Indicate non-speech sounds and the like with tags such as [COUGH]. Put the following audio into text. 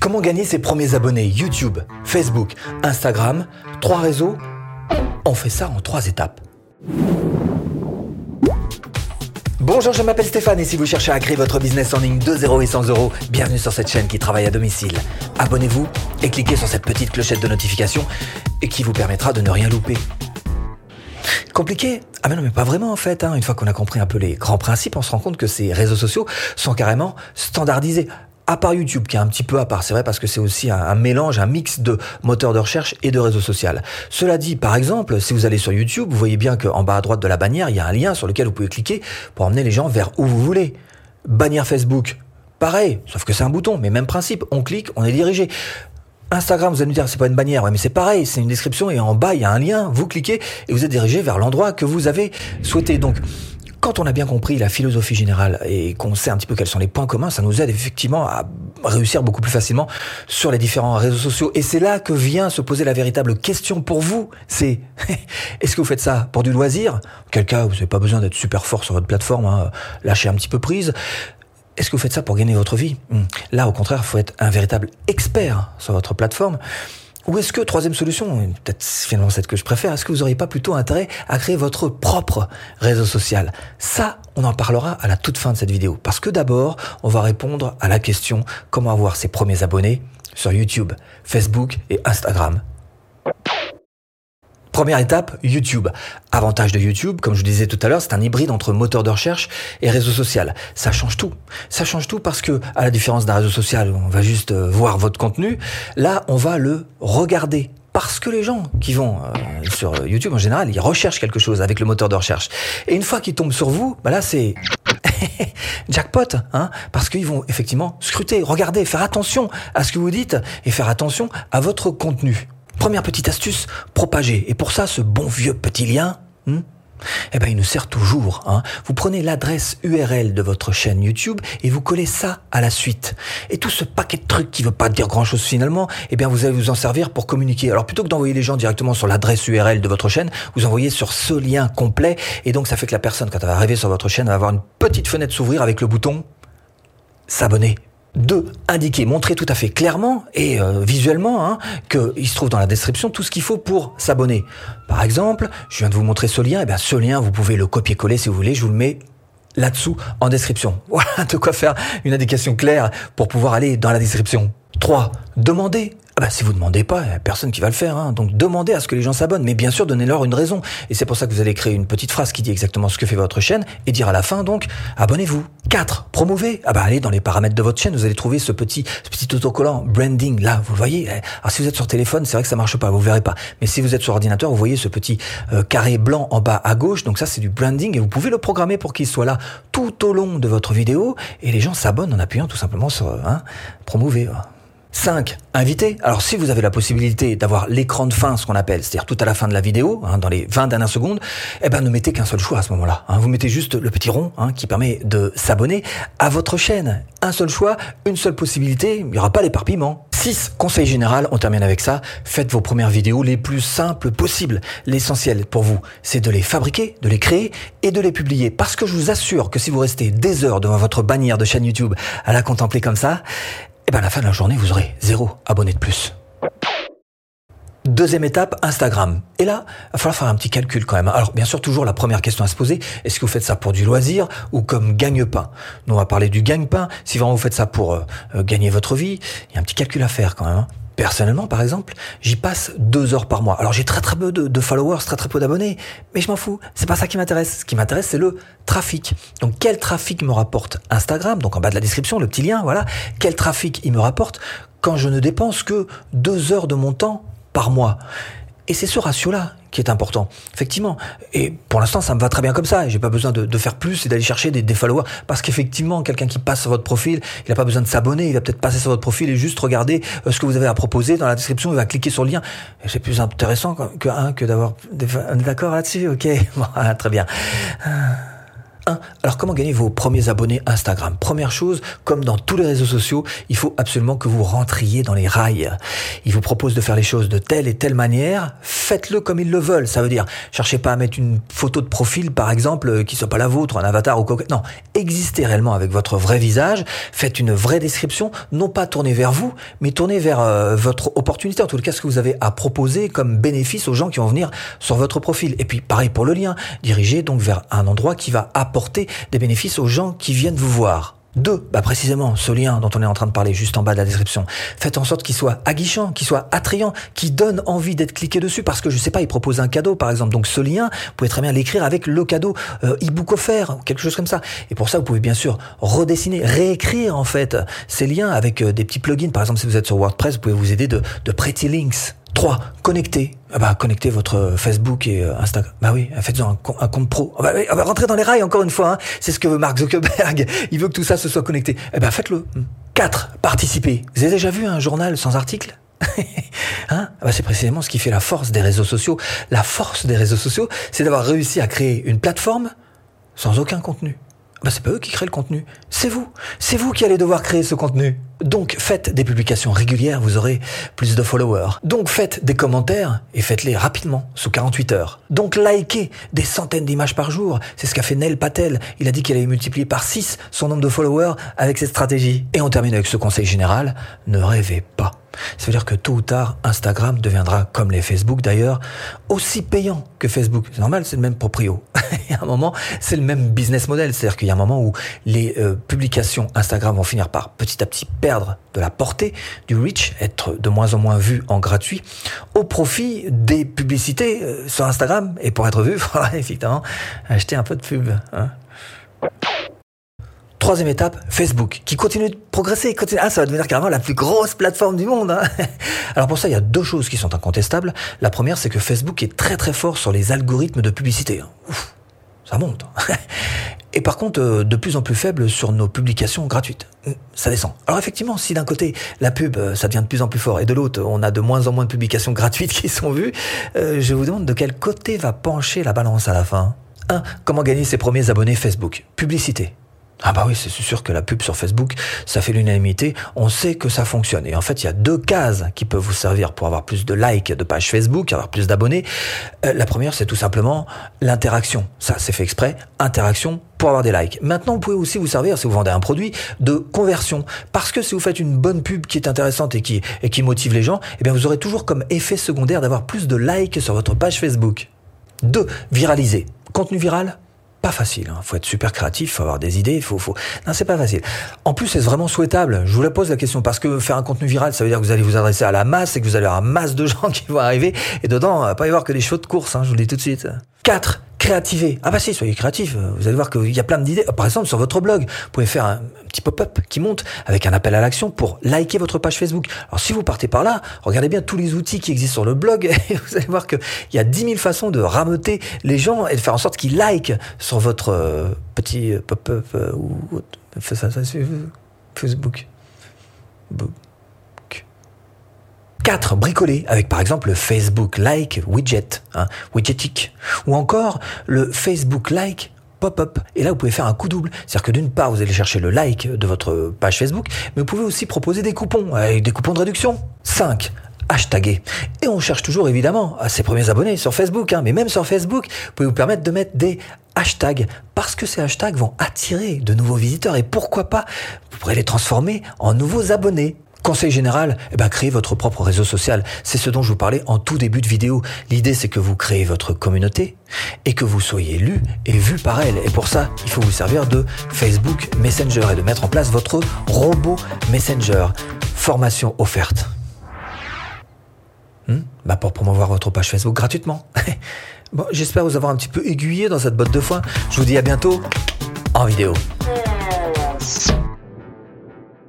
Comment gagner ses premiers abonnés YouTube, Facebook, Instagram, trois réseaux? On fait ça en trois étapes. Bonjour, je m'appelle Stéphane et si vous cherchez à créer votre business en ligne de 0 et 100 euros, bienvenue sur cette chaîne qui travaille à domicile. Abonnez-vous et cliquez sur cette petite clochette de notification qui vous permettra de ne rien louper. Compliqué? Ah mais non mais pas vraiment en fait. Hein. Une fois qu'on a compris un peu les grands principes, on se rend compte que ces réseaux sociaux sont carrément standardisés à part YouTube, qui est un petit peu à part, c'est vrai parce que c'est aussi un, mélange, un mix de moteurs de recherche et de réseaux sociaux. Cela dit, par exemple, si vous allez sur YouTube, vous voyez bien qu'en bas à droite de la bannière, il y a un lien sur lequel vous pouvez cliquer pour emmener les gens vers où vous voulez. Bannière Facebook, pareil, sauf que c'est un bouton, mais même principe, on clique, on est dirigé. Instagram, vous allez me dire, c'est pas une bannière, ouais, mais c'est pareil, c'est une description et en bas, il y a un lien, vous cliquez et vous êtes dirigé vers l'endroit que vous avez souhaité. Donc, quand on a bien compris la philosophie générale et qu'on sait un petit peu quels sont les points communs, ça nous aide effectivement à réussir beaucoup plus facilement sur les différents réseaux sociaux. Et c'est là que vient se poser la véritable question pour vous. C'est [LAUGHS] est-ce que vous faites ça pour du loisir? Quel cas, vous n'avez pas besoin d'être super fort sur votre plateforme, hein, lâchez un petit peu prise. Est-ce que vous faites ça pour gagner votre vie? Hmm. Là, au contraire, il faut être un véritable expert sur votre plateforme. Ou est-ce que, troisième solution, peut-être finalement celle que je préfère, est-ce que vous n'auriez pas plutôt intérêt à créer votre propre réseau social? Ça, on en parlera à la toute fin de cette vidéo. Parce que d'abord, on va répondre à la question comment avoir ses premiers abonnés sur YouTube, Facebook et Instagram. Première étape, YouTube. Avantage de YouTube, comme je disais tout à l'heure, c'est un hybride entre moteur de recherche et réseau social. Ça change tout. Ça change tout parce que, à la différence d'un réseau social on va juste euh, voir votre contenu, là, on va le regarder. Parce que les gens qui vont euh, sur YouTube en général, ils recherchent quelque chose avec le moteur de recherche. Et une fois qu'ils tombent sur vous, bah là c'est [LAUGHS] jackpot, hein, parce qu'ils vont effectivement scruter, regarder, faire attention à ce que vous dites et faire attention à votre contenu. Première petite astuce, propager. Et pour ça, ce bon vieux petit lien, hmm, eh ben, il nous sert toujours. Hein. Vous prenez l'adresse URL de votre chaîne YouTube et vous collez ça à la suite. Et tout ce paquet de trucs qui ne veut pas dire grand-chose finalement, eh bien, vous allez vous en servir pour communiquer. Alors, plutôt que d'envoyer les gens directement sur l'adresse URL de votre chaîne, vous envoyez sur ce lien complet. Et donc, ça fait que la personne, quand elle va arriver sur votre chaîne, va avoir une petite fenêtre s'ouvrir avec le bouton s'abonner deux, indiquer, montrer tout à fait clairement et euh, visuellement hein, qu'il se trouve dans la description tout ce qu'il faut pour s'abonner. Par exemple, je viens de vous montrer ce lien, et bien ce lien, vous pouvez le copier-coller si vous voulez, je vous le mets là-dessous en description. [LAUGHS] Voilà de quoi faire une indication claire pour pouvoir aller dans la description. 3. Demandez ah bah, si vous demandez pas, il a personne qui va le faire. Hein. Donc demandez à ce que les gens s'abonnent, mais bien sûr donnez-leur une raison. Et c'est pour ça que vous allez créer une petite phrase qui dit exactement ce que fait votre chaîne et dire à la fin donc abonnez-vous. 4. Promouvez. Ah bah allez dans les paramètres de votre chaîne, vous allez trouver ce petit ce petit autocollant branding là, vous voyez. Alors si vous êtes sur téléphone, c'est vrai que ça marche pas, vous verrez pas. Mais si vous êtes sur ordinateur, vous voyez ce petit euh, carré blanc en bas à gauche. Donc ça c'est du branding et vous pouvez le programmer pour qu'il soit là tout au long de votre vidéo et les gens s'abonnent en appuyant tout simplement sur hein, promouvez. 5. Inviter. Alors si vous avez la possibilité d'avoir l'écran de fin, ce qu'on appelle, c'est-à-dire tout à la fin de la vidéo, hein, dans les 20 dernières secondes, eh ben ne mettez qu'un seul choix à ce moment-là. Hein. Vous mettez juste le petit rond hein, qui permet de s'abonner à votre chaîne. Un seul choix, une seule possibilité, il n'y aura pas l'éparpillement. 6. Conseil général, on termine avec ça. Faites vos premières vidéos les plus simples possibles. L'essentiel pour vous, c'est de les fabriquer, de les créer et de les publier. Parce que je vous assure que si vous restez des heures devant votre bannière de chaîne YouTube à la contempler comme ça, et eh bien à la fin de la journée, vous aurez zéro abonné de plus. Deuxième étape, Instagram. Et là, il va falloir faire un petit calcul quand même. Alors, bien sûr, toujours la première question à se poser, est-ce que vous faites ça pour du loisir ou comme gagne-pain? Nous, on va parler du gagne-pain. Si vraiment vous faites ça pour euh, euh, gagner votre vie, il y a un petit calcul à faire quand même. Personnellement, par exemple, j'y passe deux heures par mois. Alors j'ai très très peu de, followers, très très peu d'abonnés, mais je m'en fous. C'est pas ça qui m'intéresse. Ce qui m'intéresse, c'est le trafic. Donc quel trafic me rapporte Instagram? Donc en bas de la description, le petit lien, voilà. Quel trafic il me rapporte quand je ne dépense que deux heures de mon temps par mois? Et c'est ce ratio-là qui est important, effectivement. Et pour l'instant, ça me va très bien comme ça. J'ai pas besoin de, faire plus et d'aller chercher des, followers. Parce qu'effectivement, quelqu'un qui passe sur votre profil, il n'a pas besoin de s'abonner. Il va peut-être passer sur votre profil et juste regarder euh, ce que vous avez à proposer dans la description. Il va cliquer sur le lien. C'est plus intéressant que, hein, que d'avoir. Est d'accord là-dessus Ok, [LAUGHS] très bien. Alors comment gagner vos premiers abonnés Instagram? Première chose, comme dans tous les réseaux sociaux, il faut absolument que vous rentriez dans les rails. Ils vous proposent de faire les choses de telle et telle manière, faites-le comme ils le veulent. Ça veut dire, cherchez pas à mettre une photo de profil, par exemple, qui soit pas la vôtre, un avatar ou quoi. Non, existez réellement avec votre vrai visage, faites une vraie description, non pas tournée vers vous, mais tournée vers euh, votre opportunité, en tout cas ce que vous avez à proposer comme bénéfice aux gens qui vont venir sur votre profil. Et puis pareil pour le lien, dirigez donc vers un endroit qui va apporter des bénéfices aux gens qui viennent vous voir. Deux, bah précisément ce lien dont on est en train de parler juste en bas de la description. Faites en sorte qu'il soit aguichant, qu'il soit attrayant, qu'il donne envie d'être cliqué dessus parce que je sais pas, il propose un cadeau par exemple. Donc ce lien, vous pouvez très bien l'écrire avec le cadeau euh, e-book offert ou quelque chose comme ça. Et pour ça, vous pouvez bien sûr redessiner, réécrire en fait ces liens avec euh, des petits plugins. Par exemple, si vous êtes sur WordPress, vous pouvez vous aider de, Pretty Links 3. Connectez. Ah bah, connectez votre Facebook et euh, Instagram. Bah oui, faites-en un, compte pro. Ah bah, ah rentrez dans les rails encore une fois. Hein. C'est ce que veut Mark Zuckerberg. [LAUGHS] Il veut que tout ça se soit connecté. Eh ben faites-le. 4. Participez. Vous avez déjà vu un journal sans article? [LAUGHS] Hein? Bah c'est précisément ce qui fait la force des réseaux sociaux. La force des réseaux sociaux, c'est d'avoir réussi à créer une plateforme sans aucun contenu bah c'est pas eux qui créent le contenu, c'est vous. C'est vous qui allez devoir créer ce contenu. Donc faites des publications régulières, vous aurez plus de followers. Donc faites des commentaires et faites-les rapidement, sous 48 heures. Donc likez des centaines d'images par jour. C'est ce qu'a fait Nel Patel. Il a dit qu'il allait multiplier par 6 son nombre de followers avec cette stratégie. Et on termine avec ce conseil général, ne rêvez pas. Ça veut dire que tôt ou tard, Instagram deviendra, comme les Facebook d'ailleurs, aussi payant que Facebook. C'est normal, c'est le même proprio. Il y a un moment, c'est le même business model. C'est-à-dire qu'il y a un moment où les euh, publications Instagram vont finir par petit à petit perdre de la portée, du reach, être de moins en moins vues en gratuit, au profit des publicités euh, sur Instagram. Et pour être vu, il faudra effectivement acheter un peu de pub. Hein. Troisième étape, Facebook, qui continue de progresser. Continue. Ah, ça va devenir carrément la plus grosse plateforme du monde. Hein. [LAUGHS] Alors pour ça, il y a deux choses qui sont incontestables. La première, c'est que Facebook est très très fort sur les algorithmes de publicité. Hein. Ça monte. Hein. [LAUGHS] Et par contre, euh, de plus en plus faible sur nos publications gratuites. Hum, ça descend. Alors effectivement, si d'un côté, la pub, euh, ça devient de plus en plus fort, et de l'autre, on a de moins en moins de publications gratuites [LAUGHS] qui sont vues, euh, je vous demande de quel côté va pencher la balance à la fin. 1. Comment gagner ses premiers abonnés Facebook? Publicité. Ah bah oui, c'est sûr que la pub sur Facebook, ça fait l'unanimité. On sait que ça fonctionne. Et en fait, il y a deux cases qui peuvent vous servir pour avoir plus de likes de pages Facebook, avoir plus d'abonnés. Euh, la première, c'est tout simplement l'interaction. Ça, c'est fait exprès. Interaction pour avoir des likes. Maintenant, vous pouvez aussi vous servir, si vous vendez un produit, de conversion. Parce que si vous faites une bonne pub qui est intéressante et qui, et qui motive les gens, eh bien, vous aurez toujours comme effet secondaire d'avoir plus de likes sur votre page Facebook. Deux, Viraliser. Contenu viral pas facile. Il hein. faut être super créatif, faut avoir des idées, il faut, faut. Non, c'est pas facile. En plus, c'est vraiment souhaitable? Je vous la pose la question parce que faire un contenu viral, ça veut dire que vous allez vous adresser à la masse et que vous allez avoir masse de gens [LAUGHS] qui vont arriver. Et dedans, il va pas y avoir que des chevaux de course. Hein, je vous le dis tout de suite. 4 Ah bah si, soyez créatif. Vous allez voir qu'il y a plein d'idées. Par exemple, sur votre blog, vous pouvez faire un petit pop-up qui monte avec un appel à l'action pour liker votre page Facebook. Alors si vous partez par là, regardez bien tous les outils qui existent sur le blog [LAUGHS] et vous allez voir qu'il y a 10 000 façons de rameuter les gens et de faire en sorte qu'ils likent sur votre euh, petit pop-up euh, ou ça, ça, Facebook. 4. Bricoler avec par exemple le Facebook Like Widget, hein, widgetic, ou encore le Facebook Like pop-up. Et là, vous pouvez faire un coup double. C'est-à-dire que d'une part, vous allez chercher le like de votre page Facebook, mais vous pouvez aussi proposer des coupons, avec des coupons de réduction. 5 hashtaguer. Et on cherche toujours évidemment à ses premiers abonnés sur Facebook, hein, mais même sur Facebook, vous pouvez vous permettre de mettre des hashtags parce que ces hashtags vont attirer de nouveaux visiteurs et pourquoi pas, vous pourrez les transformer en nouveaux abonnés. Conseil général, eh ben, créez votre propre réseau social. C'est ce dont je vous parlais en tout début de vidéo. L'idée, c'est que vous créez votre communauté et que vous soyez lu et vu par elle. Et pour ça, il faut vous servir de Facebook Messenger et de mettre en place votre robot Messenger. Formation offerte. Hmm? Bah pour promouvoir votre page Facebook gratuitement. [LAUGHS] bon, j'espère vous avoir un petit peu aiguillé dans cette botte de foin. Je vous dis à bientôt en vidéo.